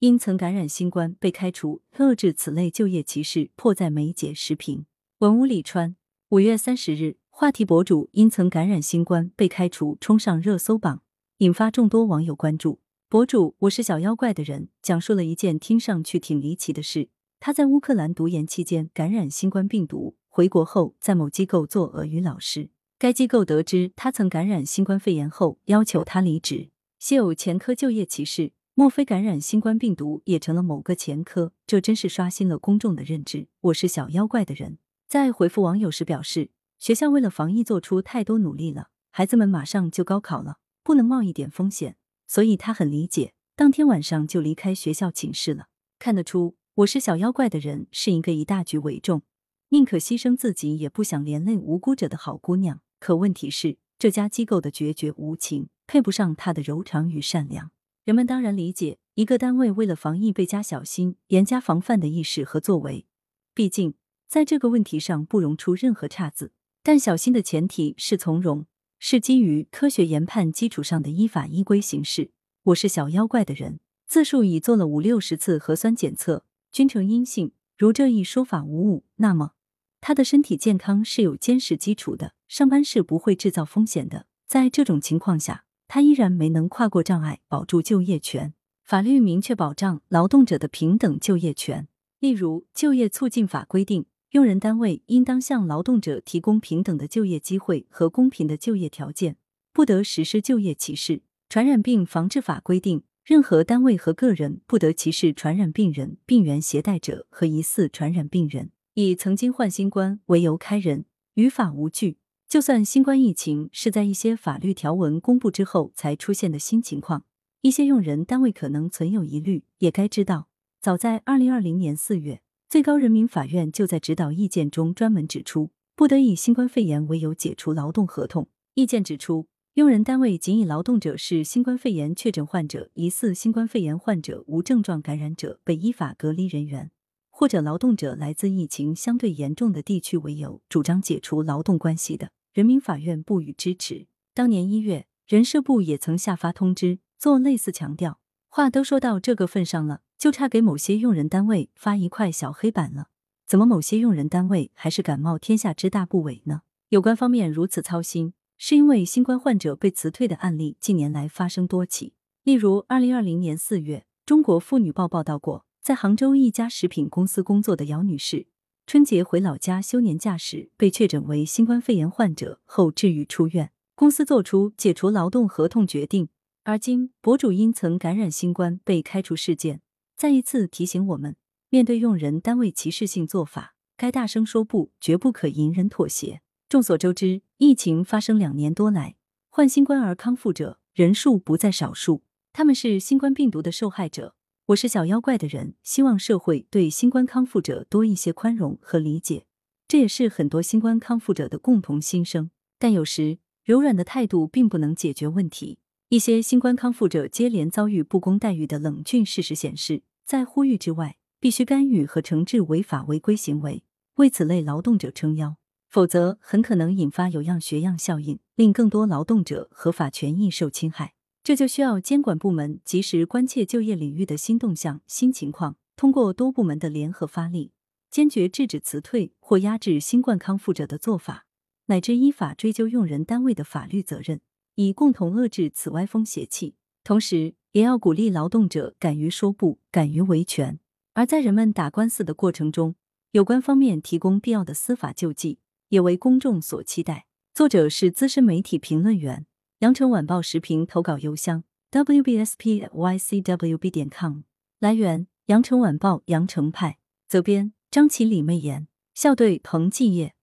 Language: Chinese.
因曾感染新冠被开除，遏制此类就业歧视迫在眉睫。视频：文武李川。五月三十日，话题博主因曾感染新冠被开除，冲上热搜榜，引发众多网友关注。博主我是小妖怪的人讲述了一件听上去挺离奇的事：他在乌克兰读研期间感染新冠病毒，回国后在某机构做俄语老师。该机构得知他曾感染新冠肺炎后，要求他离职。现有前科就业歧视，莫非感染新冠病毒也成了某个前科？这真是刷新了公众的认知。我是小妖怪的人。在回复网友时表示，学校为了防疫做出太多努力了，孩子们马上就高考了，不能冒一点风险，所以他很理解。当天晚上就离开学校寝室了。看得出，我是小妖怪的人是一个以大局为重，宁可牺牲自己也不想连累无辜者的好姑娘。可问题是，这家机构的决绝无情，配不上她的柔肠与善良。人们当然理解，一个单位为了防疫倍加小心、严加防范的意识和作为，毕竟。在这个问题上不容出任何岔子，但小心的前提是从容，是基于科学研判基础上的依法依规行事。我是小妖怪的人，自述已做了五六十次核酸检测，均呈阴性。如这一说法无误，那么他的身体健康是有坚实基础的，上班是不会制造风险的。在这种情况下，他依然没能跨过障碍，保住就业权。法律明确保障劳动者的平等就业权，例如《就业促进法》规定。用人单位应当向劳动者提供平等的就业机会和公平的就业条件，不得实施就业歧视。传染病防治法规定，任何单位和个人不得歧视传染病人、病原携带者和疑似传染病人。以曾经患新冠为由开人，于法无据。就算新冠疫情是在一些法律条文公布之后才出现的新情况，一些用人单位可能存有疑虑，也该知道，早在二零二零年四月。最高人民法院就在指导意见中专门指出，不得以新冠肺炎为由解除劳动合同。意见指出，用人单位仅以劳动者是新冠肺炎确诊患者、疑似新冠肺炎患者、无症状感染者、被依法隔离人员，或者劳动者来自疫情相对严重的地区为由，主张解除劳动关系的，人民法院不予支持。当年一月，人社部也曾下发通知，做类似强调。话都说到这个份上了。就差给某些用人单位发一块小黑板了。怎么某些用人单位还是敢冒天下之大不韪呢？有关方面如此操心，是因为新冠患者被辞退的案例近年来发生多起。例如，二零二零年四月，《中国妇女报》报道过，在杭州一家食品公司工作的姚女士，春节回老家休年假时被确诊为新冠肺炎患者后治愈出院，公司作出解除劳动合同决定。而今，博主因曾感染新冠被开除事件。再一次提醒我们，面对用人单位歧视性做法，该大声说不，绝不可隐忍妥协。众所周知，疫情发生两年多来，患新冠而康复者人数不在少数，他们是新冠病毒的受害者。我是小妖怪的人，希望社会对新冠康复者多一些宽容和理解，这也是很多新冠康复者的共同心声。但有时，柔软的态度并不能解决问题。一些新冠康复者接连遭遇不公待遇的冷峻事实显示，在呼吁之外，必须干预和惩治违法违规行为，为此类劳动者撑腰，否则很可能引发有样学样效应，令更多劳动者合法权益受侵害。这就需要监管部门及时关切就业领域的新动向、新情况，通过多部门的联合发力，坚决制止辞退或压制新冠康复者的做法，乃至依法追究用人单位的法律责任。以共同遏制此歪风邪气，同时也要鼓励劳动者敢于说不，敢于维权。而在人们打官司的过程中，有关方面提供必要的司法救济，也为公众所期待。作者是资深媒体评论员，羊城晚报时评投稿邮箱：wbspycwb 点 com。来源：羊城晚报羊城派。责编：张起李媚妍。校对：彭继业。